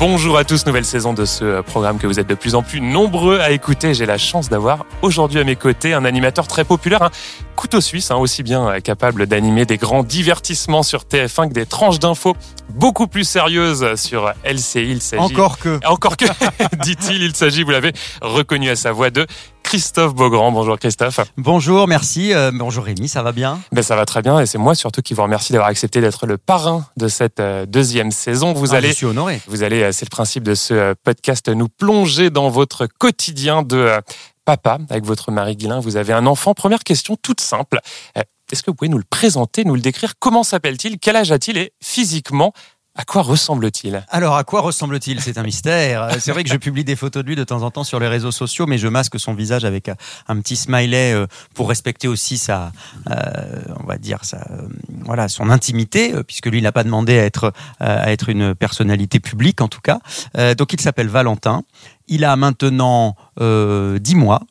Bonjour à tous, nouvelle saison de ce programme que vous êtes de plus en plus nombreux à écouter. J'ai la chance d'avoir aujourd'hui à mes côtés un animateur très populaire, un couteau suisse, hein, aussi bien capable d'animer des grands divertissements sur TF1 que des tranches d'infos beaucoup plus sérieuses sur LCI. Il s'agit... Encore que. Encore que, dit-il, il s'agit, vous l'avez reconnu à sa voix, de Christophe Beaugrand. Bonjour Christophe. Bonjour, merci. Euh, bonjour Rémi, ça va bien? Ben, Ça va très bien et c'est moi surtout qui vous remercie d'avoir accepté d'être le parrain de cette euh, deuxième saison. Vous Ah, allez, Je suis honoré. vous allez, euh, c'est le principe de ce podcast, nous plonger dans votre quotidien de euh, papa avec votre mari Guilain. Vous avez un enfant. Première question toute simple. Est-ce que vous pouvez nous le présenter, nous le décrire? Comment s'appelle-t-il? Quel âge a-t-il? Et physiquement, à quoi ressemble-t-il? Alors, à quoi ressemble-t-il? C'est un mystère. Euh, C'est vrai que je publie des photos de lui de temps en temps sur les réseaux sociaux, mais je masque son visage avec un, un petit smiley euh, pour respecter aussi sa, euh, on va dire, sa, euh, voilà, son intimité, euh, puisque lui, n'a pas demandé à être, euh, à être une personnalité publique, en tout cas. Euh, donc, il s'appelle Valentin. Il a maintenant euh, 10 mois.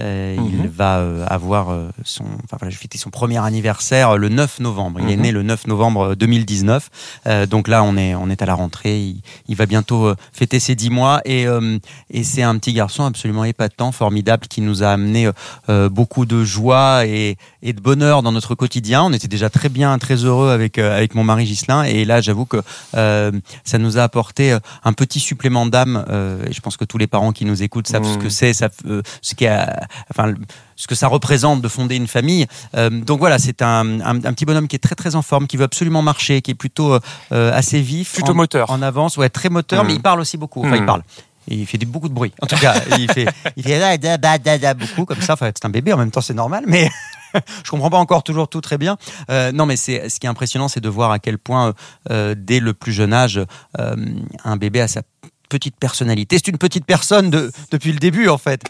Euh, Il Mhm. va euh, avoir euh, son, enfin voilà, fêtais son premier anniversaire euh, le 9 novembre. Il est Mhm. né le 9 novembre 2019. Euh, donc là, on est, on est à la rentrée. Il, il va bientôt euh, fêter ses 10 mois et, euh, et c'est un petit garçon absolument épatant, formidable, qui nous a amené euh, euh, beaucoup de joie et, et de bonheur dans notre quotidien. On était déjà très bien, très heureux avec euh, avec mon mari Ghislain et là, j'avoue que euh, ça nous a apporté euh, un petit supplément d'âme. euh, et je pense que tous les parents qui nous écoutent savent ce que c'est, savent, euh, ce qui a, enfin ce que ça représente de fonder une famille. Euh, donc voilà, c'est un, un, un petit bonhomme qui est très très en forme, qui veut absolument marcher, qui est plutôt euh, assez vif, Plutôt en, moteur. en avance, ouais, très moteur, Mm. mais il parle aussi beaucoup. Enfin, Mm. il parle. Et il fait beaucoup de bruit. En tout cas, il fait, il fait beaucoup comme ça. Enfin, c'est un bébé en même temps, c'est normal, mais je comprends pas encore toujours tout très bien. Euh, non, mais c'est ce qui est impressionnant, c'est de voir à quel point, euh, dès le plus jeune âge, euh, un bébé a sa petite personnalité. C'est une petite personne de, depuis le début, en fait.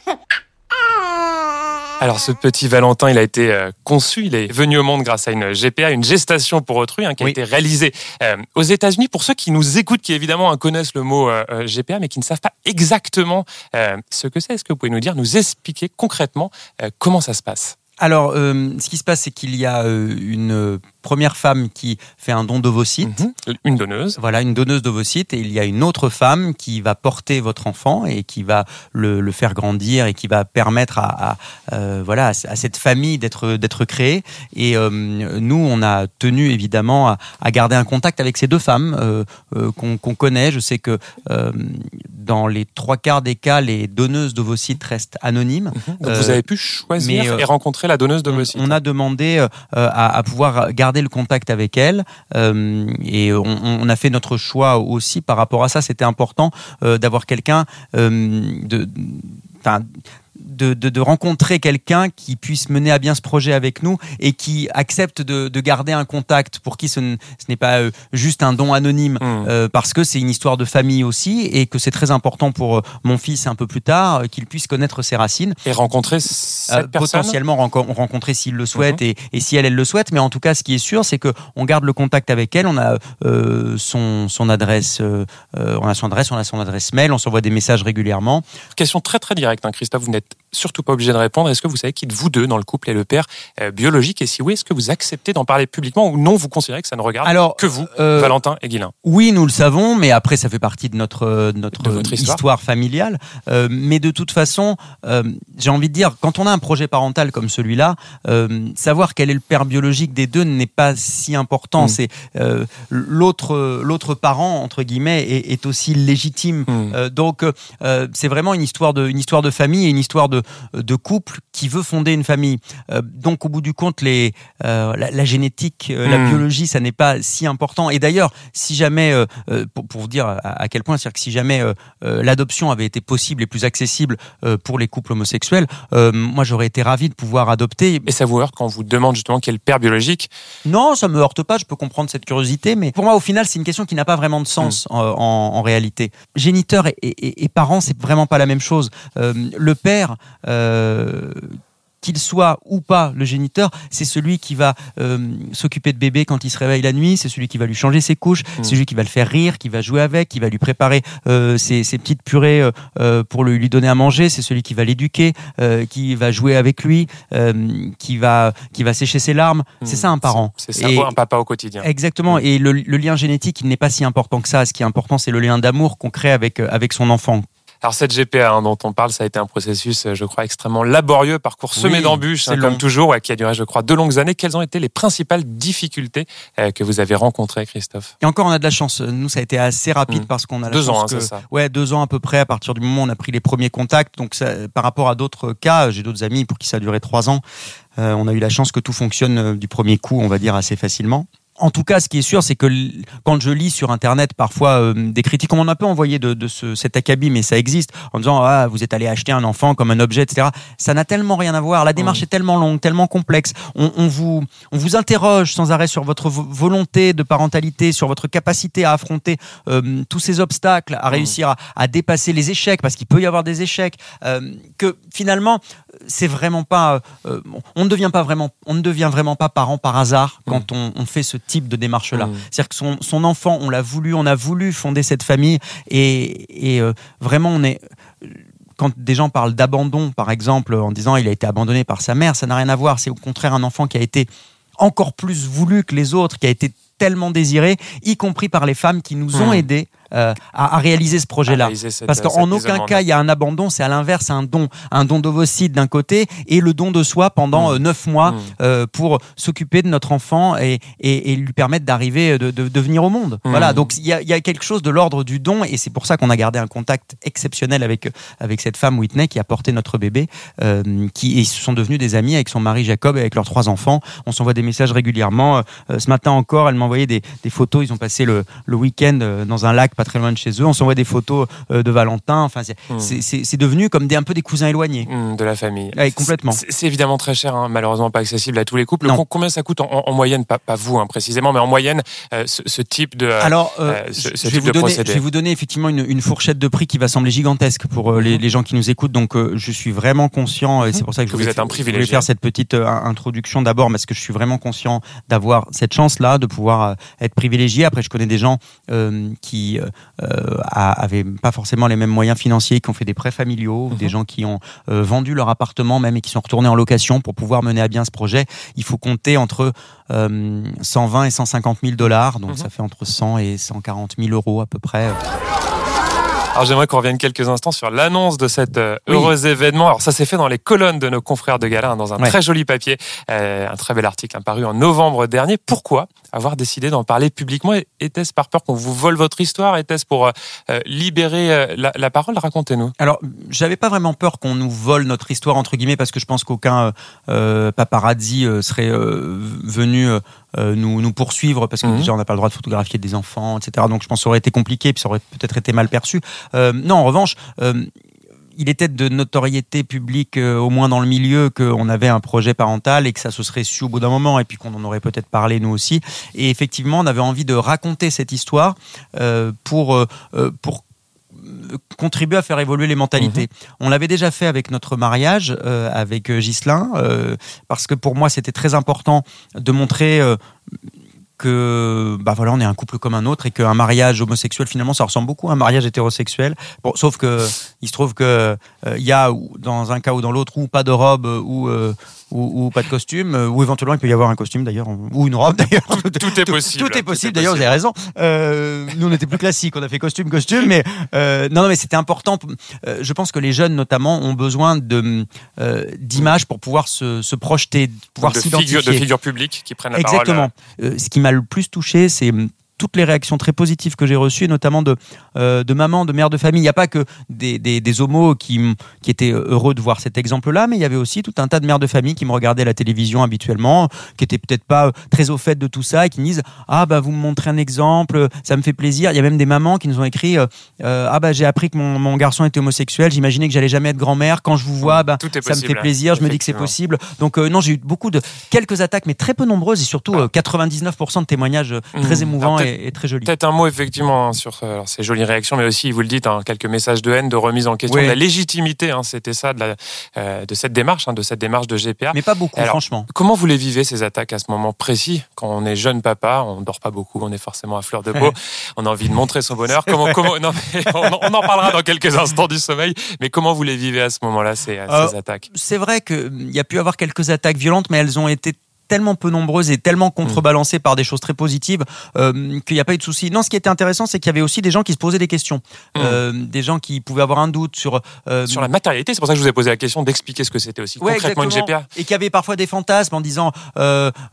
Alors ce petit Valentin, il a été euh, conçu, il est venu au monde grâce à une GPA, une gestation pour autrui, hein, qui a été réalisée euh, aux États-Unis. Pour ceux qui nous écoutent, qui évidemment hein, connaissent le mot euh, GPA, mais qui ne savent pas exactement ce que c'est, est-ce que vous pouvez nous dire, nous expliquer concrètement comment ça se passe? Alors, euh, ce qui se passe, c'est qu'il y a une première femme qui fait un don d'ovocytes. Mhm. Une donneuse. Voilà, une donneuse d'ovocytes et il y a une autre femme qui va porter votre enfant et qui va le, le faire grandir et qui va permettre à, à, euh, voilà à, cette famille d'être d'être créée. Et euh, nous, on a tenu évidemment à, à garder un contact avec ces deux femmes euh, qu'on qu'on connaît. Je sais que dans les trois quarts des cas, les donneuses d'ovocytes restent anonymes. Donc Euh, vous avez pu choisir mais, et rencontrer la donneuse de On, a demandé à, à pouvoir garder le contact avec elle euh, et on, a fait notre choix aussi par rapport à ça. C'était important euh, d'avoir quelqu'un euh, de, de, de, de rencontrer quelqu'un qui puisse mener à bien ce projet avec nous et qui accepte de, de garder un contact pour qui ce, n'est pas euh, juste un don anonyme Mhm. euh, parce que c'est une histoire de famille aussi et que c'est très important pour euh, mon fils un peu plus tard qu'il puisse connaître ses racines Et rencontrer cette euh, personne? potentiellement renco- rencontrer s'il le souhaite et, et si elle, elle le souhaite. Mais en tout cas, ce qui est sûr, c'est que on garde le contact avec elle. On a euh, son, son adresse, on a son adresse, on a son adresse mail, on s'envoie des messages régulièrement. Question très très directe, hein, Christophe, vous n'êtes surtout pas obligé de répondre. Est-ce que vous savez qui de vous deux dans le couple est le père euh, biologique? Et si oui, est-ce que vous acceptez d'en parler publiquement ou non, vous considérez que ça ne regarde Alors, que vous, euh, Valentin et Guilain Oui, nous le savons, mais après, ça fait partie de notre, notre De histoire. histoire. familiale. Euh, mais de toute façon, j'ai envie de dire, quand on a un projet parental comme celui-là, savoir quel est le père biologique des deux n'est pas si important. Mm. C'est l'autre, l'autre parent entre guillemets est, est aussi légitime. Mm. Donc, c'est vraiment une histoire de, une histoire de famille et une histoire de, de couple qui veut fonder une famille. Euh, donc, au bout du compte, les, euh, la, la génétique, euh, la Mm. biologie, ça n'est pas si important. Et d'ailleurs, si jamais, pour, pour vous dire à, à quel point, c'est-à-dire que si jamais l'adoption avait été possible et plus accessible pour les couples homosexuels, moi j'aurais été ravi de pouvoir adopter. Et ça vous heurte quand on vous demande justement quel père biologique? Non, ça me heurte pas, je peux comprendre cette curiosité, mais pour moi, au final, c'est une question qui n'a pas vraiment de sens en, en- en réalité. Géniteur et, et- et parent, c'est vraiment pas la même chose. Le père. Euh, qu'il soit ou pas le géniteur, c'est celui qui va euh, s'occuper de bébé quand il se réveille la nuit, c'est celui qui va lui changer ses couches, Mm. c'est celui qui va le faire rire, qui va jouer avec, qui va lui préparer euh, ses, ses petites purées euh, pour lui donner à manger, c'est celui qui va l'éduquer, qui va jouer avec lui, qui va qui va sécher ses larmes. C'est ça un parent. Mm. C'est ça, Et- un papa au quotidien. Exactement. Et le, le lien génétique, il n'est pas si important que ça. Ce qui est important, c'est le lien d'amour qu'on crée avec, avec son enfant. Alors cette GPA hein, dont on parle, ça a été un processus, euh, je crois, extrêmement laborieux, parcours semé Oui, d'embûches, hein, comme toujours, ouais, qui a duré, je crois, deux longues années. Quelles ont été les principales difficultés euh, que vous avez rencontrées, Christophe? Et encore, on a de la chance. Nous, ça a été assez rapide Mm. parce qu'on a la Deux chance ans, hein, que- ça. Ouais, deux ans à peu près à partir du moment où on a pris les premiers contacts. Donc, ça, par rapport à d'autres cas, j'ai d'autres amis pour qui ça a duré trois ans. euh, on a eu la chance que tout fonctionne du premier coup, on va dire assez facilement. En tout cas, ce qui est sûr, c'est que quand je lis sur Internet parfois euh, des critiques, on m'en a peu envoyé de, de ce, cet acabit, mais ça existe, en disant ah vous êtes allé acheter un enfant comme un objet, etc. Ça n'a tellement rien à voir. La démarche est tellement longue, tellement complexe. On, on vous on vous interroge sans arrêt sur votre vo- volonté de parentalité, sur votre capacité à affronter euh, tous ces obstacles, à réussir à, à dépasser les échecs, parce qu'il peut y avoir des échecs. euh, que finalement, c'est vraiment pas. on ne devient pas vraiment, on ne devient vraiment pas parent par hasard quand on, on fait ce type de démarche-là. Mm. C'est-à-dire que son, son enfant, on l'a voulu, on a voulu fonder cette famille, et, et, euh, vraiment, on est quand des gens parlent d'abandon, par exemple, en disant il a été abandonné par sa mère, ça n'a rien à voir. C'est au contraire un enfant qui a été encore plus voulu que les autres, qui a été tellement désiré, y compris par les femmes qui nous ont Hmm. aidés euh, à, à réaliser ce projet-là. Parce cette qu'en aucun cas, il y a un abandon, c'est à l'inverse un don. Un don d'ovocyte d'un côté et le don de soi pendant Mm. euh, neuf mois Mm. euh, pour s'occuper de notre enfant et, et, et lui permettre d'arriver, de, de, de venir au monde. Mm. Voilà, donc il y a, il y a quelque chose de l'ordre du don et c'est pour ça qu'on a gardé un contact exceptionnel avec, avec cette femme Whitney qui a porté notre bébé, euh, qui et ils se sont devenus des amis avec son mari Jacob et avec leurs trois enfants. On s'envoie des messages régulièrement. Euh, ce matin encore, elle m'a envoyé des, des photos. Ils ont passé le, le week-end euh, dans un lac pas très loin de chez eux. On s'envoie des photos euh, de Valentin. Enfin, c'est Mm. c'est devenu comme des, un peu des cousins éloignés. Mm, de la famille. Ouais, complètement. C'est évidemment très cher, hein, malheureusement pas accessible à tous les couples. Non. Com- Combien ça coûte en, en moyenne, pas, pas vous hein, précisément, mais en moyenne, euh, ce, ce type de... Alors, euh, euh, ce- je- ce je, vais type vous de donner, je vais vous donner effectivement une, une fourchette de prix qui va sembler gigantesque pour euh, les, les gens qui nous écoutent. Donc, je suis vraiment conscient, et c'est pour ça que, Que je vous voulais, êtes un je voulais privilégié. faire cette petite introduction d'abord, parce que je suis vraiment conscient d'avoir cette chance-là, de pouvoir être privilégié. Après, je connais des gens qui euh, euh, pas forcément les mêmes moyens financiers, qui ont fait des prêts familiaux, ou des Mhm. gens qui ont euh, vendu leur appartement même et qui sont retournés en location pour pouvoir mener à bien ce projet. Il faut compter entre euh, 120 et 150 000 dollars, donc Mhm. ça fait entre 100 et 140 000 euros à peu près. Alors j'aimerais qu'on revienne quelques instants sur l'annonce de cet euh, Oui. heureux événement. Alors ça s'est fait dans les colonnes de nos confrères de Gala, hein, dans un Ouais. très joli papier, euh, un très bel article hein, paru en novembre dernier. Pourquoi avoir décidé d'en parler publiquement? Était-ce par peur qu'on vous vole votre histoire? Était-ce pour euh, libérer la, la parole? Racontez-nous. Alors, j'avais pas vraiment peur qu'on nous vole notre histoire entre guillemets parce que je pense qu'aucun paparazzi serait venu nous, nous poursuivre parce que Mhm. déjà on n'a pas le droit de photographier des enfants, etc. Donc je pense que ça aurait été compliqué puis ça aurait peut-être été mal perçu. Euh, non, en revanche. euh, il était de notoriété publique, euh, au moins dans le milieu, qu'on avait un projet parental et que ça se serait su au bout d'un moment, et puis qu'on en aurait peut-être parlé nous aussi. Et effectivement, on avait envie de raconter cette histoire euh, pour, euh, euh, pour euh, contribuer à faire évoluer les mentalités. On l'avait déjà fait avec notre mariage euh, avec euh, Ghislain, euh, parce que pour moi c'était très important de montrer que bah voilà on est un couple comme un autre et qu'un mariage homosexuel finalement ça ressemble beaucoup à un mariage hétérosexuel bon sauf que il se trouve que euh, il y a dans un cas ou dans l'autre ou pas de robe ou, euh, ou ou pas de costume euh, ou éventuellement il peut y avoir un costume d'ailleurs ou une robe d'ailleurs Tout est possible. tout est possible, d'ailleurs, vous avez raison. Nous, on était plus classique, on a fait costume, costume, mais non, non, mais c'était important. Je pense que les jeunes, notamment, ont besoin de d'images pour pouvoir se, se projeter, pouvoir de s'identifier. de figures publiques qui prennent la Exactement. parole. Euh, ce qui m'a le plus touché, c'est toutes les réactions très positives que j'ai reçues, et notamment de, euh, de mamans, de mères de famille. Il n'y a pas que des, des, des homos qui, qui étaient heureux de voir cet exemple-là, mais il y avait aussi tout un tas de mères de famille qui me regardaient à la télévision habituellement, qui étaient peut-être pas euh, très au fait de tout ça et qui me disent Ah, bah, vous me montrez un exemple, ça me fait plaisir. Il y a même des mamans qui nous ont écrit euh, euh, Ah, bah, j'ai appris que mon, mon garçon était homosexuel, j'imaginais que j'allais jamais être grand-mère. Quand je vous vois, bah, Tout est ça me fait plaisir, je me dis que c'est possible. Donc, euh, non, j'ai eu beaucoup de quelques attaques, mais très peu nombreuses et surtout euh, 99% de témoignages euh, très Mmh. émouvants Alors, est, très joli. Peut-être un mot effectivement hein, sur euh, ces jolies réactions, mais aussi, vous le dites, hein, quelques messages de haine, de remise en question, Oui. de la légitimité. hein, C'était ça de, la- euh, de cette démarche, de cette démarche de GPA. Mais pas beaucoup, Alors, franchement. Comment vous les vivez ces attaques à ce moment précis Quand on est jeune papa, on dort pas beaucoup, on est forcément à fleur de peau, on a envie de montrer son bonheur. Comment, comment, non, mais on, en- on en parlera dans quelques instants du sommeil. Mais comment vous les vivez à ce moment-là ces, Euh, ces attaques? C'est vrai qu'il y a pu avoir quelques attaques violentes, mais elles ont été tellement peu nombreuses et tellement contrebalancées par des choses très positives euh, qu'il n'y a pas eu de souci. Non, ce qui était intéressant, c'est qu'il y avait aussi des gens qui se posaient des questions, Mm. Euh, des gens qui pouvaient avoir un doute sur euh, Sur la matérialité, c'est pour ça que je vous ai posé la question d'expliquer ce que c'était aussi Ouais, concrètement une. GPA. Et qui avait parfois des fantasmes en disant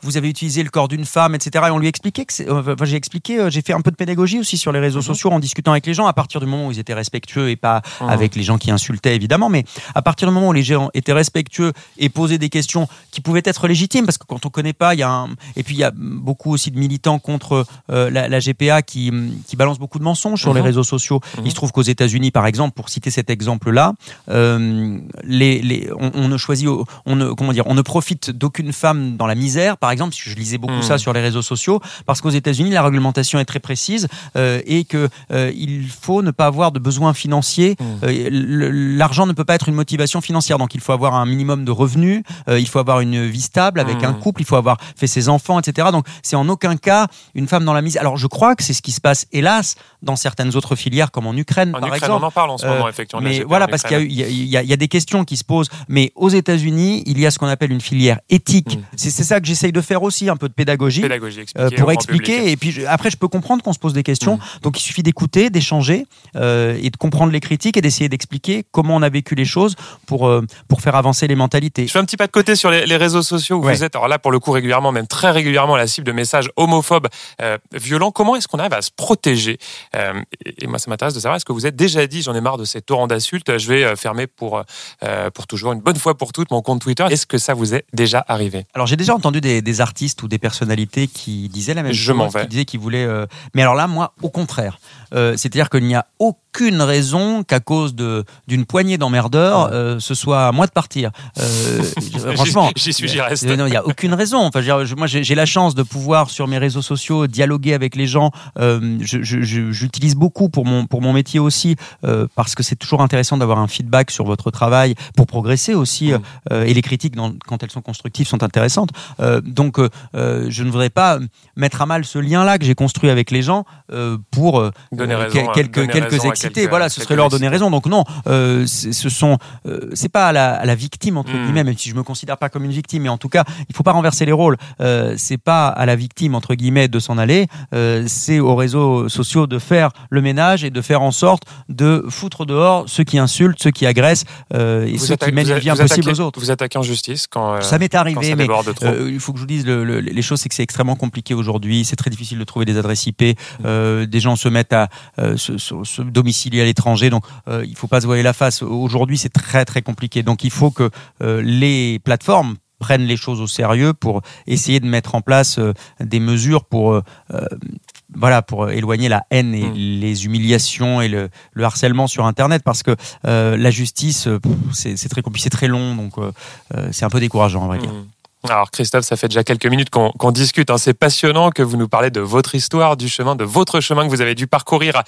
vous avez utilisé le corps d'une femme, etc. Et on lui expliquait que enfin, j'ai expliqué, j'ai fait un peu de pédagogie aussi sur les réseaux Mhm. sociaux en discutant avec les gens à partir du moment où ils étaient respectueux et pas Mhm. avec les gens qui insultaient évidemment, mais à partir du moment où les gens étaient respectueux et posaient des questions qui pouvaient être légitimes, parce que quand on connaît pas, il y a un... et puis il y a beaucoup aussi de militants contre euh, la, la GPA qui, qui balancent beaucoup de mensonges sur les Mhm. réseaux sociaux. Mhm. Il se trouve qu'aux États-Unis, par exemple, pour citer cet exemple-là, euh, les, les, on, on ne choisit, on ne, comment dire, on ne profite d'aucune femme dans la misère, par exemple. Je lisais beaucoup Mhm. ça sur les réseaux sociaux, parce qu'aux États-Unis, la réglementation est très précise euh, et que il faut ne pas avoir de besoins financiers. Mhm. L'argent ne peut pas être une motivation financière, donc il faut avoir un minimum de revenus, il faut avoir une vie stable avec Mhm. un couple, il faut avoir fait ses enfants, etc. Donc c'est en aucun cas une femme dans la misère. Alors je crois que c'est ce qui se passe, hélas, dans certaines autres filières comme en Ukraine, En par Ukraine, exemple. on en parle en ce Euh, moment, effectivement. Mais voilà, parce qu'il y, y y a- des questions qui se posent. Mais aux États-Unis, il y a ce qu'on appelle une filière éthique. Mm. C'est ça que j'essaye de faire aussi, un peu de pédagogie. pédagogie euh, expliquée pour expliquer et puis je- après je peux comprendre qu'on se pose des questions Mm. donc il suffit d'écouter d'échanger euh, et de comprendre les critiques et d'essayer d'expliquer comment on a vécu les choses pour euh, pour faire avancer les mentalités Je fais un petit pas de côté sur les, les réseaux sociaux où Ouais. vous êtes, alors là pour le coup régulièrement, même très régulièrement, la cible de messages homophobes, euh, violents. Comment est-ce qu'on arrive à se protéger Euh, et, moi, ça m'intéresse de savoir, est-ce que vous êtes déjà dit, j'en ai marre de ces torrents d'insultes, je vais euh, fermer pour, euh, pour toujours, une bonne fois pour toutes, mon compte Twitter. Est-ce que ça vous est déjà arrivé? Alors j'ai déjà entendu des, des artistes ou des personnalités qui disaient la même Je chose, m'en vais. qui disaient qu'ils voulaient. Mais alors là, moi, au contraire, c'est-à-dire qu'il n'y a aucune raison qu'à cause de d'une poignée d'emmerdeurs, ce soit à moi de partir. Franchement, J'y suis, j'y reste. Non, il n'y a aucune raison. Enfin, je moi, j'ai la chance de pouvoir sur mes réseaux sociaux dialoguer avec les gens. Euh, J'utilise beaucoup pour mon pour mon métier aussi euh, parce que c'est toujours intéressant d'avoir un feedback sur votre travail pour progresser aussi. Mm. euh, et les critiques, dans- quand elles sont constructives, sont intéressantes. Donc, je ne voudrais pas mettre à mal ce lien-là que j'ai construit avec les gens pour Donner raison quelques donner quelques raison excités. quelques- voilà, ce serait leur donner raison. Donc non, ce sont c'est pas à la, à la victime entre Mm. guillemets, même si je me considère pas comme une victime, mais en tout cas, il faut pas renverser les rôles. Euh, c'est pas à la victime entre guillemets de s'en aller, euh, c'est aux réseaux sociaux de faire le ménage et de faire en sorte de foutre dehors ceux qui insultent, ceux qui agressent euh, et Vous ceux qui mènent une vie impossible aux autres. Vous attaquez en justice quand, euh, Ça m'est arrivé, mais il faut que je vous dise le- le- les choses, c'est que c'est extrêmement compliqué aujourd'hui. C'est très difficile de trouver des adresses IP. Des gens se mettent à se, se- se domicilier à l'étranger, donc il faut pas se voiler la face. Aujourd'hui, c'est très très compliqué. Donc il faut que les plateformes prennent les choses au sérieux pour essayer de mettre en place euh, des mesures pour euh, euh, voilà pour éloigner la haine et Mm. les humiliations et le, le harcèlement sur internet parce que euh, la justice c'est très compliqué c'est très long donc euh, c'est un peu décourageant dire Mhm. Alors Christophe, ça fait déjà quelques minutes qu'on discute. hein. C'est passionnant que vous nous parlez de votre histoire, du chemin, de votre chemin que vous avez dû parcourir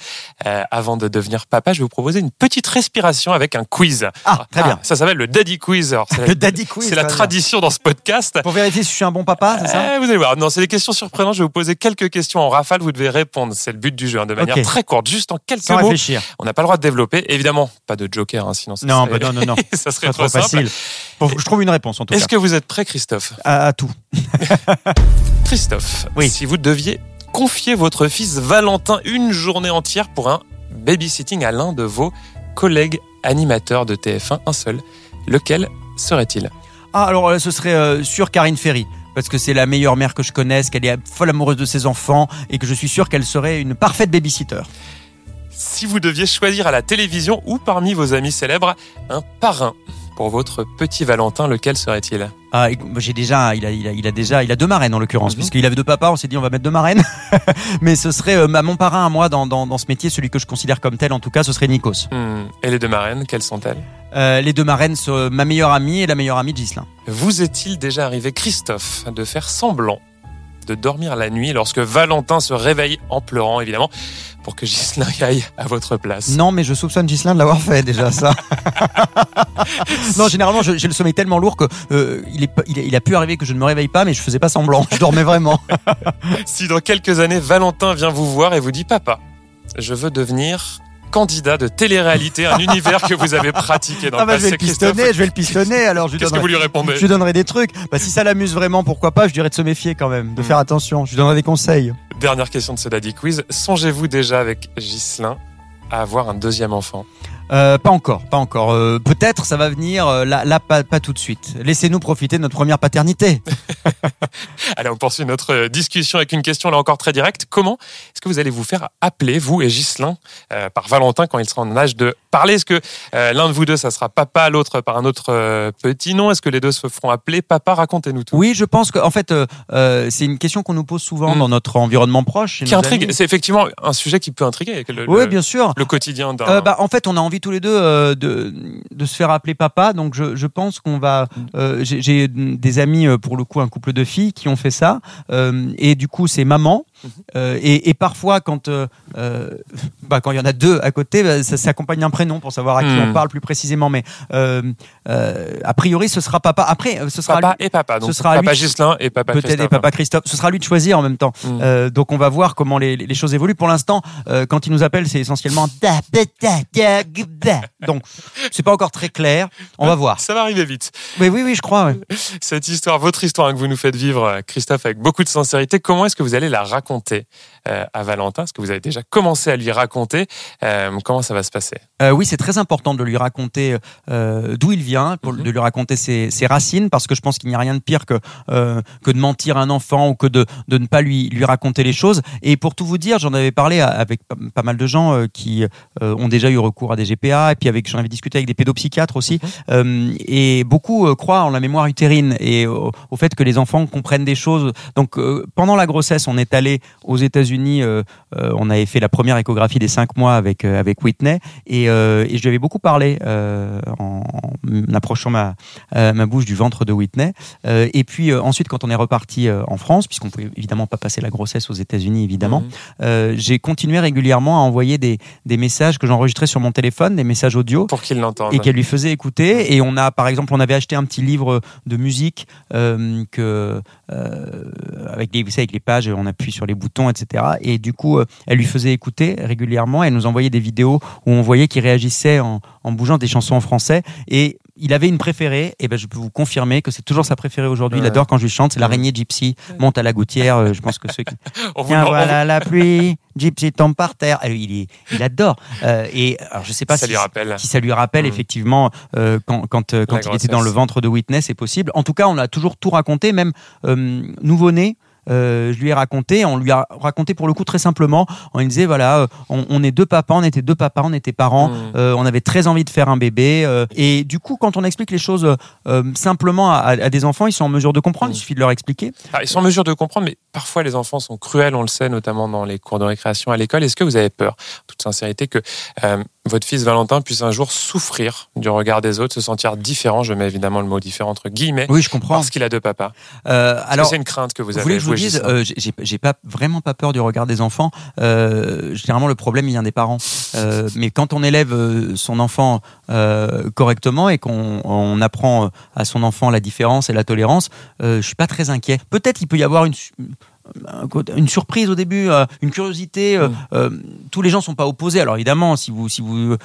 euh, avant de devenir papa. Je vais vous proposer une petite respiration avec un quiz. ah très bien Ça s'appelle le Daddy Quiz. Alors, le daddy quiz c'est la bien. tradition dans ce podcast. pour vérifier si je suis un bon papa c'est ça Eh, vous allez voir. Non, c'est des questions surprenantes. Je vais vous poser quelques questions en rafale. Vous devez répondre. C'est le but du jeu, hein, de manière très courte, juste en quelques sans mots. réfléchir On n'a pas le droit de développer. Évidemment, pas de joker, hein, sinon ça non serait, bah non non non ça serait trop, facile je trouve une réponse en tout Est-ce cas. que vous êtes prêt, Christophe? À, à tout. Christophe, Oui. si vous deviez confier votre fils Valentin une journée entière pour un babysitting à l'un de vos collègues animateurs de TF1, un seul, lequel serait-il? Ah alors euh, ce serait euh, sur Karine Ferry parce que c'est la meilleure mère que je connaisse, qu'elle est folle amoureuse de ses enfants et que je suis sûr qu'elle serait une parfaite babysitter. Si vous deviez choisir à la télévision ou parmi vos amis célèbres un parrain pour votre petit Valentin, lequel serait-il? Ah, écoute, j'ai déjà, il a, il a, il a déjà, il a deux marraines en l'occurrence, Mhm. puisqu'il avait deux papas. On s'est dit on va mettre deux marraines, mais ce serait euh, ma- mon parrain à moi dans, dans, dans ce métier, celui que je considère comme tel en tout cas, ce serait Nikos. Hmm, Et les deux marraines, quelles sont-elles? Euh, les deux marraines, sont ma meilleure amie et la meilleure amie de Ghislain. Vous est-il déjà arrivé, Christophe, de faire semblant de dormir la nuit lorsque Valentin se réveille en pleurant, évidemment, pour que Ghislain aille à votre place Non, mais je soupçonne Ghislain de l'avoir fait déjà, ça. non, généralement, j'ai le sommeil tellement lourd que euh, il, est, il, il, a pu arriver que je ne me réveille pas, mais je faisais pas semblant. Je dormais vraiment. si dans quelques années, Valentin vient vous voir et vous dit Papa, je veux devenir candidat de télé-réalité, un univers que vous avez pratiqué dans ah bah, Je vais le pistonner, je vais le pistonner. Alors je Qu'est-ce que vous lui répondez Je lui donnerai des trucs. Bah, si ça l'amuse vraiment, pourquoi pas Je dirais de se méfier quand même, de hmm. faire attention. Je lui donnerai des conseils. Dernière question de ce Daddy Quiz. Songez-vous déjà avec Ghislain à avoir un deuxième enfant? Euh, pas encore, pas encore. Euh, peut-être ça va venir, euh, là, là pas, pas, tout de suite. Laissez-nous profiter de notre première paternité. Allez, on poursuit notre discussion avec une question là encore très directe. Comment est-ce que vous allez vous faire appeler, vous et Ghislain, par Valentin quand il sera en âge de parler? Est-ce que l'un de vous deux, ça sera papa, l'autre par un autre petit nom? Est-ce que les deux se feront appeler papa? Racontez-nous tout. Oui, je pense qu'en fait, c'est une question qu'on nous pose souvent mm. dans notre environnement proche. Qui intrigue. C'est effectivement un sujet qui peut intriguer. Le, oui, bien sûr. Le quotidien d'un. bah, en fait, on a envie tous les deux euh, de, se faire appeler papa. Donc je, je pense qu'on va. Euh, j'ai des amis, euh, pour le coup, un couple de filles qui ont fait ça. et du coup, c'est maman. Euh, et, et, parfois, quand euh, euh, bah, quand il y en a deux à côté, bah, ça s'accompagne d'un prénom pour savoir à qui on hmm. parle plus précisément. Mais a priori, ce sera papa. Après, ce sera papa et papa. Donc ce sera papa Gislain et papa Christophe. Peut-être et papa Christophe. Ce sera lui de choisir en même temps. Hmm. donc on va voir comment les, les choses évoluent. Pour l'instant, quand il nous appelle, c'est essentiellement donc c'est pas encore très clair. On va voir. Ça va arriver vite. Mais oui, oui, je crois. Cette histoire, votre histoire hein, que vous nous faites vivre, Christophe, avec beaucoup de sincérité. Comment est-ce que vous allez la raconter? Euh, à Valentin Est-ce que vous avez déjà commencé à lui raconter euh, Comment ça va se passer? Euh, Oui, c'est très important de lui raconter d'où il vient, pour, mhm. de lui raconter ses, racines, parce que je pense qu'il n'y a rien de pire que, que de mentir à un enfant ou que de, de ne pas lui, lui raconter les choses. Et pour tout vous dire, j'en avais parlé avec pas, mal de gens qui ont déjà eu recours à des GPA, et puis avec j'en avais discuté avec des pédopsychiatres aussi. Mhm. et beaucoup croient en la mémoire utérine et au, fait que les enfants comprennent des choses. Donc pendant la grossesse, on est allé aux États-Unis, euh, euh, on avait fait la première échographie des cinq mois avec, euh, avec Whitney et, et, je lui avais beaucoup parlé en, approchant ma, ma bouche du ventre de Whitney. et puis ensuite, quand on est reparti en France, puisqu'on pouvait évidemment pas passer la grossesse aux États-Unis, évidemment, j'ai continué régulièrement à envoyer des, des messages que j'enregistrais sur mon téléphone, des messages audio. Pour qu'il l'entende. Et qu'elle lui faisait écouter. Et on a, par exemple, on avait acheté un petit livre de musique que, avec, les, vous savez, avec les pages, on appuie sur les boutons, etc. Et du coup, euh, elle lui faisait écouter régulièrement. Elle nous envoyait des vidéos où on voyait qu'il réagissait en, en bougeant des chansons en français. Et il avait une préférée, et ben je peux vous confirmer que c'est toujours sa préférée aujourd'hui. Il adore quand je lui chante, c'est l'araignée Gypsy, monte à la gouttière. Euh, je pense que ceux qui. Tiens, voilà la pluie, Gypsy tombe par terre. Ah, il, il adore. Euh, et alors je sais pas ça si, lui rappelle. si ça lui rappelle mm. effectivement quand, quand, quand il était dans le ventre de Witness, c'est possible. En tout cas, on a toujours tout raconté, même nouveau-né. Euh, je lui ai raconté, on lui a raconté pour le coup très simplement. On lui disait voilà, euh, on, est deux papas, on était deux papas, on était parents, mmh. euh, on avait très envie de faire un bébé. et du coup, quand on explique les choses simplement à, des enfants, ils sont en mesure de comprendre. Il mmh. suffit de leur expliquer. Ils sont en mesure de comprendre, mais parfois les enfants sont cruels, on le sait, notamment dans les cours de récréation à l'école. Est-ce que vous avez peur, toute sincérité, que votre fils Valentin puisse un jour souffrir du regard des autres, se sentir différent Je mets évidemment le mot différent entre guillemets. Oui, je comprends. Parce qu'il a deux papas. alors, c'est une crainte que vous avez? Vous euh, j'ai pas vraiment pas peur du regard des enfants. Euh, généralement, le problème il vient des parents. Euh, mais quand on élève son enfant correctement et qu'on apprend à son enfant la différence et la tolérance, je suis pas très inquiet. Peut-être il peut y avoir une une surprise au début, euh, une curiosité. Euh, euh, tous les gens sont pas opposés. Alors évidemment, si vous si vous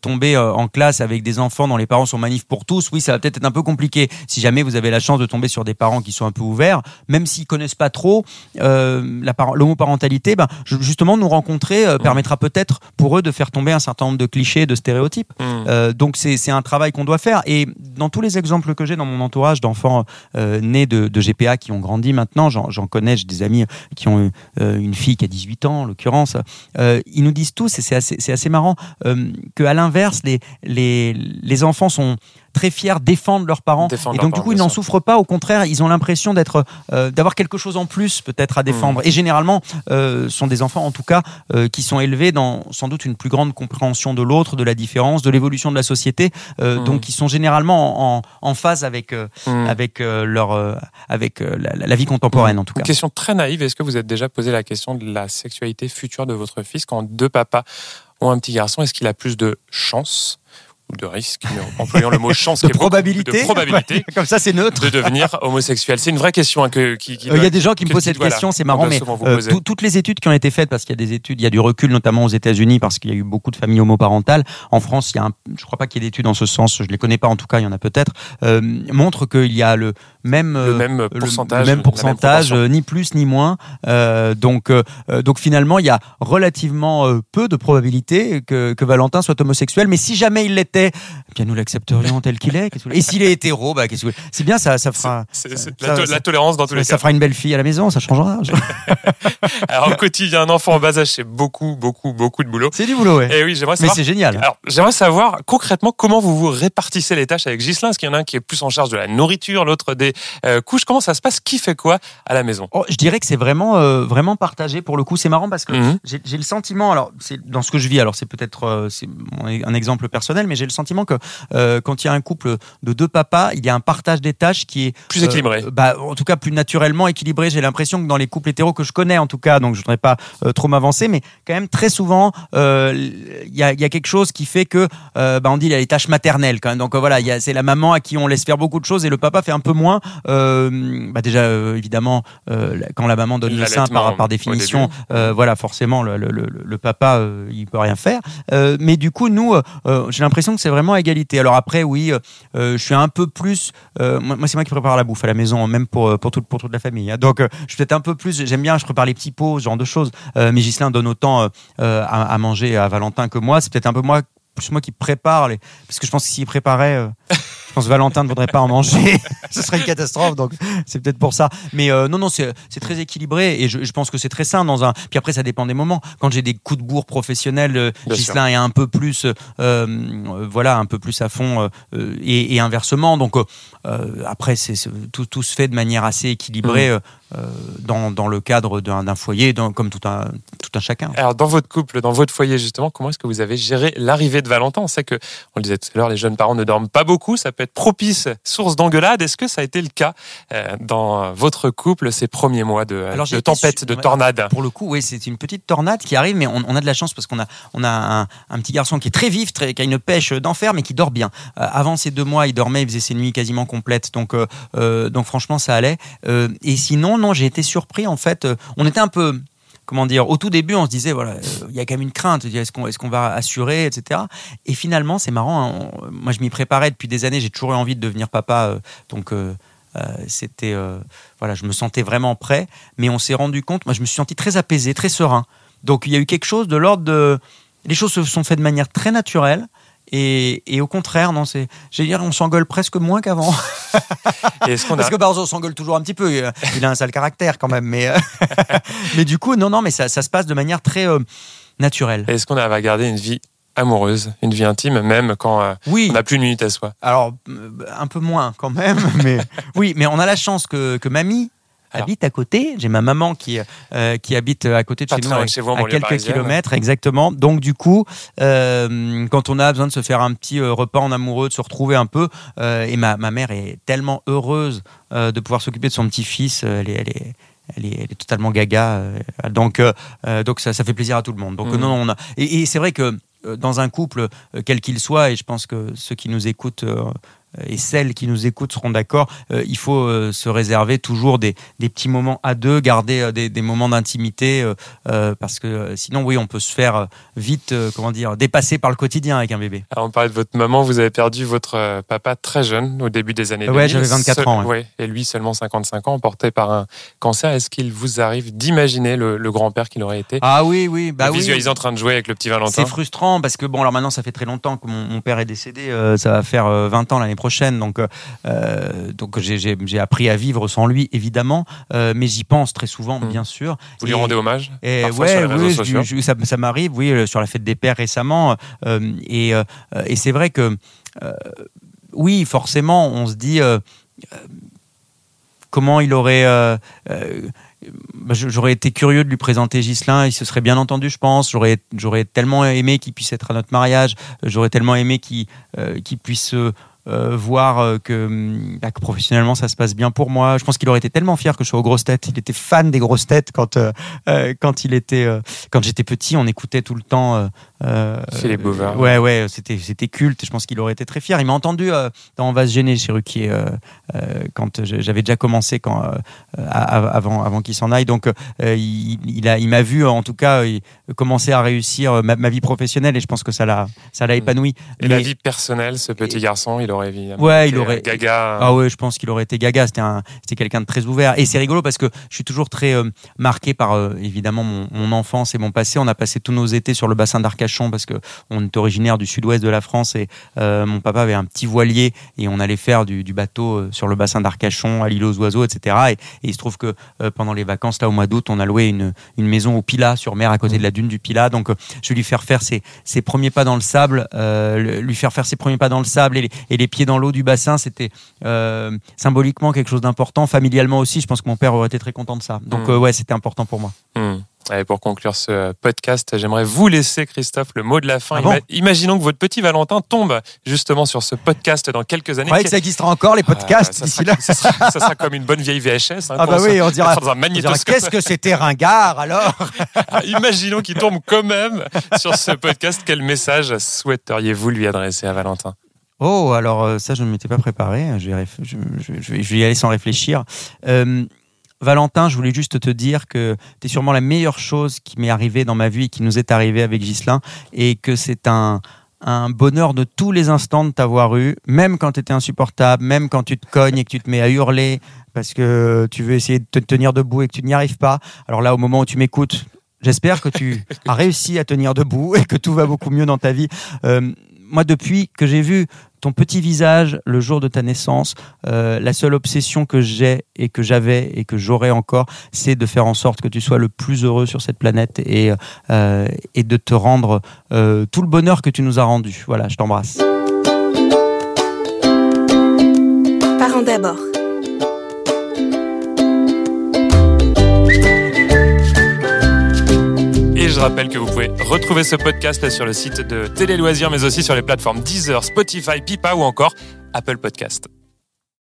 tombez en classe avec des enfants dont les parents sont manifs pour tous, oui, ça va peut-être être un peu compliqué. Si jamais vous avez la chance de tomber sur des parents qui sont un peu ouverts, même s'ils connaissent pas trop l'homoparentalité, ben justement nous rencontrer permettra peut-être pour eux de faire tomber un certain nombre de clichés, de stéréotypes. Mm. donc c'est un travail qu'on doit faire. Et dans tous les exemples que j'ai dans mon entourage d'enfants nés de, de, GPA qui ont grandi maintenant, j'en connais, j'ai des amis qui ont euh, une fille qui a 18 ans, en l'occurrence, euh, ils nous disent tous, et c'est assez, marrant, euh, qu'à l'inverse, les enfants sont très fiers, défendent leurs parents. Et donc, du coup, ils n'en souffrent pas. Au contraire, ils ont l'impression d'être, euh, d'avoir quelque chose en plus, peut-être, à Mmh. défendre. Et généralement, euh, sont des enfants, en tout cas, euh, qui sont élevés dans sans doute une plus grande compréhension de l'autre, de la différence, de l'évolution de la société. euh, Mhm. Donc, ils sont généralement en, en phase avec, Hmm. avec, leur, avec la, la vie contemporaine, en tout Une cas. question très naïve. Est-ce que vous êtes déjà posé la question de la sexualité future de votre fils quand deux papas ont un petit garçon? Est-ce qu'il a plus de chance de risque mais Employons le mot chance. De qui est beaucoup- probabilité. De probabilité Comme ça, c'est neutre. de devenir homosexuel. C'est une vraie question hein, que, qui, qui Euh, Il y a des gens qui me posent cette question, c'est marrant, mais euh, tout- toutes les études qui ont été faites, parce qu'il y a des études, il y a du recul, notamment aux États-Unis, parce qu'il y a eu beaucoup de familles homoparentales. En France, il y a un, je crois pas qu'il y ait d'études en ce sens, je les connais pas en tout cas, il y en a peut-être, euh, montrent qu'il y a le même, le euh, même pourcentage. le même la pourcentage, proportion. euh, ni plus ni moins. Euh, donc, euh, donc finalement, il y a relativement peu de probabilités que, que Valentin soit homosexuel. Mais si jamais il l'était, eh bien nous l'accepterions tel qu'il est. Et s'il est hétéro, bah, qu'est-ce que C'est bien, ça, ça fera. C'est- c'est ça- la, to- ça- la tolérance dans tous les ça cas. fera une belle fille à la maison, ça changera. Alors au quotidien, un enfant en bas âge, c'est beaucoup, beaucoup, beaucoup de boulot. C'est du boulot, ouais. Et oui, j'aimerais Mais savoir. c'est génial. Alors, j'aimerais savoir concrètement comment vous vous répartissez les tâches avec Ghislain. Est-ce qu'il y en a un qui est plus en charge de la nourriture, l'autre des euh, couches Comment ça se passe? Qui fait quoi à la maison? Oh, je dirais que c'est vraiment, euh, vraiment partagé pour le coup. C'est marrant parce que Mhm. j'ai le sentiment, alors c'est dans ce que je vis, alors c'est peut-être euh, mon- un exemple personnel, mais j'ai le sentiment que euh, quand il y a un couple de deux papas, il y a un partage des tâches qui est Plus équilibré. bah, en tout cas plus naturellement équilibré. J'ai l'impression que dans les couples hétéros que je connais, en tout cas, donc je voudrais pas trop m'avancer, mais quand même très souvent, il y, a, il y a quelque chose qui fait que, bah, on dit il y a les tâches maternelles quand même. Donc voilà, c'est la maman à qui on laisse faire beaucoup de choses et le papa fait un peu moins. Euh, bah, déjà, euh, évidemment, euh, quand la maman donne le sein par, définition, voilà, forcément, le, le- le- le papa, il peut rien faire. Mais du coup, nous, j'ai l'impression que c'est vraiment à égalité. Alors après, oui, je suis un peu plus. moi, c'est moi qui prépare la bouffe à la maison, même pour pour, tout- pour toute la famille. hein. Donc, je suis peut-être un peu plus. J'aime bien, je prépare les petits pots, ce genre de choses. Mais Ghislain donne autant à, à manger à Valentin que moi. C'est peut-être un peu moi, plus moi qui prépare les. Parce que je pense que s'il préparait. euh, je pense que Valentin ne voudrait pas en manger. Ce serait une catastrophe. Donc, c'est peut-être pour ça. Mais euh, non, non, c'est très équilibré et je, je pense que c'est très sain dans un. Puis après, ça dépend des moments. Quand j'ai des coups de bourre professionnels, euh, est un peu plus, euh, euh, voilà, un peu plus à fond et, et inversement. Donc après, c'est c'est- tout, tout se fait de manière assez équilibrée Mmh. Euh, dans, dans le cadre d'un foyer, dans- comme tout un tout un chacun. Alors, dans votre couple, dans votre foyer, justement, comment est-ce que vous avez géré l'arrivée de Valentin? On sait que, on le disait tout à l'heure, les jeunes parents ne dorment pas beaucoup. Ça peut être propice, source d'engueulade. Est-ce que ça a été le cas euh, dans votre couple ces premiers mois de, Alors, de tempête, su- de tornade? Pour le coup, oui, c'est une petite tornade qui arrive, mais on, on a de la chance parce qu'on a, on a un, un petit garçon qui est très vif, très, qui a une pêche d'enfer, mais qui dort bien. Euh, avant ces deux mois, il dormait, il faisait ses nuits quasiment complètes, donc, euh, donc franchement, ça allait. Euh, et sinon, non, j'ai été surpris. En fait, euh, on était un peu comment dire, au tout début, on se disait, voilà, euh, il y a quand même une crainte, est-ce qu'on est qu'on va assurer, etc. Et finalement, c'est marrant, hein, moi je m'y préparais depuis des années, j'ai toujours eu envie de devenir papa, euh, donc c'était, voilà, je me sentais vraiment prêt, mais on s'est rendu compte, moi je me suis senti très apaisé, très serein. Donc il y a eu quelque chose de l'ordre de, les choses se sont faites de manière très naturelle. Et, et au contraire, non, c'est, j'ai dire, on s'engueule presque moins qu'avant. Est-ce qu'on a Parce que Barzo s'engueule toujours un petit peu. euh, Il a un sale caractère quand même. Mais, euh, mais du coup, non, non, mais ça, ça se passe de manière très euh, naturelle. Est-ce qu'on va garder une vie amoureuse, une vie intime, même quand euh, Oui, on n'a plus une minute à soi? Alors un peu moins quand même. Mais oui, mais on a la chance que, que mamie. Habite à côté. J'ai ma maman qui, euh, qui habite à côté de Pas chez nous, à, chez vous, quelques kilomètres exactement. Donc du coup, euh, quand on a besoin de se faire un petit euh, repas en amoureux, de se retrouver un peu, euh, et ma, ma mère est tellement heureuse de pouvoir s'occuper de son petit-fils. elle est, elle est elle est, elle est totalement gaga, donc euh, donc ça, ça fait plaisir à tout le monde. Donc euh, non, on a et, et c'est vrai que dans un couple, quel qu'il soit, et je pense que ceux qui nous écoutent et celles qui nous écoutent seront d'accord, euh, il faut euh, se réserver toujours des, des petits moments à deux, garder euh, des, des moments d'intimité, parce que sinon, oui, on peut se faire vite, comment dire, dépasser par le quotidien avec un bébé. Alors, on parlait de votre maman, vous avez perdu votre papa très jeune, au début des années Ouais, 2000. j'avais 24 Seul- ans, ouais, et lui seulement 55 ans, emporté par un cancer. Est-ce qu'il vous arrive d'imaginer le, le grand-père qu'il aurait été? Ah oui, oui, bah Le oui. visualiser en train de jouer avec le petit Valentin C'est frustrant parce que bon alors maintenant ça fait très longtemps que mon, mon père est décédé, ça va faire euh, 20 ans l'année prochaine donc euh, euh, donc j'ai- appris à vivre sans lui évidemment euh, mais j'y pense très souvent Mm. bien sûr. Vous lui rendez hommage et Parfois ouais, sur les réseaux oui, sociaux. je- ça, ça m'arrive, oui, sur la fête des pères récemment. et et c'est vrai que oui, forcément, on se dit comment il aurait. bah, J'aurais été curieux de lui présenter Ghislain, il se serait bien entendu, je pense. J'aurais j'aurais tellement aimé qu'il puisse être à notre mariage, j'aurais tellement aimé qu'il euh, qu'il puisse euh, voir euh, que, hum, bah, que professionnellement ça se passe bien pour moi. Je pense qu'il aurait été tellement fier que je sois aux grosses têtes. Il était fan des grosses têtes quand, euh, quand il était euh, quand j'étais petit. On écoutait tout le temps. euh, Philippe Bouvard. Ouais, ouais, c'était c'était culte. Je pense qu'il aurait été très fier. Il m'a entendu dans On va se gêner chez Ruquier quand j'avais déjà commencé quand avant avant qu'il s'en aille. Donc il, il a il m'a vu en tout cas commencer à réussir ma, ma vie professionnelle et je pense que ça l'a ça l'a Mm. épanoui. Et la Mais- vie personnelle, ce petit Et- garçon, il aurait évidemment. Ouais, il été, aurait- Gaga. Ah ouais, je pense qu'il aurait été gaga. C'était un, c'était quelqu'un de très ouvert. Et c'est rigolo parce que je suis toujours très euh, marqué par euh, évidemment mon, mon enfance et mon passé. On a passé tous nos étés sur le bassin d'Arcachon parce que on est originaire du sud-ouest de la France et euh, mon papa avait un petit voilier et on allait faire du, du bateau sur le bassin d'Arcachon, à l'île aux oiseaux, etc. Et, et il se trouve que pendant les vacances là au mois d'août, on a loué une, une maison au Pilat sur mer à côté de la dune du Pilat. Donc je vais lui faire faire ses, ses premiers pas dans le sable, le- lui faire faire ses premiers pas dans le sable et et les pieds dans l'eau du bassin. C'était euh, symboliquement quelque chose d'important, familialement aussi. Je pense que mon père aurait été très content de ça. Donc Mm. euh, ouais, c'était important pour moi. Hmm. Et pour conclure ce podcast, j'aimerais vous laisser, Christophe, le mot de la fin. Ah bon Ima- imaginons que votre petit Valentin tombe justement sur ce podcast dans quelques années. Croyez que ça existera encore les podcasts Ah, ça, d'ici sera, là ça, sera, ça sera comme une bonne vieille VHS. hein, Ah bah se- oui, on dira. dans un magnétoscope. Qu'est-ce que c'était ringard alors? Ah, Imaginons qu'il tombe quand même sur ce podcast. Quel message souhaiteriez-vous lui adresser à Valentin? Oh, alors euh, ça, je ne m'étais pas préparé. Je vais, y aller sans réfléchir. Euh, Valentin, je voulais juste te dire que tu es sûrement la meilleure chose qui m'est arrivée dans ma vie et qui nous est arrivée avec Ghislain et que c'est un, un bonheur de tous les instants de t'avoir eu, même quand tu étais insupportable, même quand tu te cognes et que tu te mets à hurler parce que tu veux essayer de te tenir debout et que tu n'y arrives pas. Alors là, au moment où tu m'écoutes, j'espère que tu as réussi à tenir debout et que tout va beaucoup mieux dans ta vie. Euh, moi, depuis que j'ai vu ton petit visage le jour de ta naissance, euh, la seule obsession que j'ai et que j'avais et que j'aurai encore, c'est de faire en sorte que tu sois le plus heureux sur cette planète et, euh, de te rendre euh, tout le bonheur que tu nous as rendu. Voilà, je t'embrasse. Parents d'abord. Je rappelle que vous pouvez retrouver ce podcast sur le site de Télé Loisirs, mais aussi sur les plateformes Deezer, Spotify, Pipa ou encore Apple Podcast.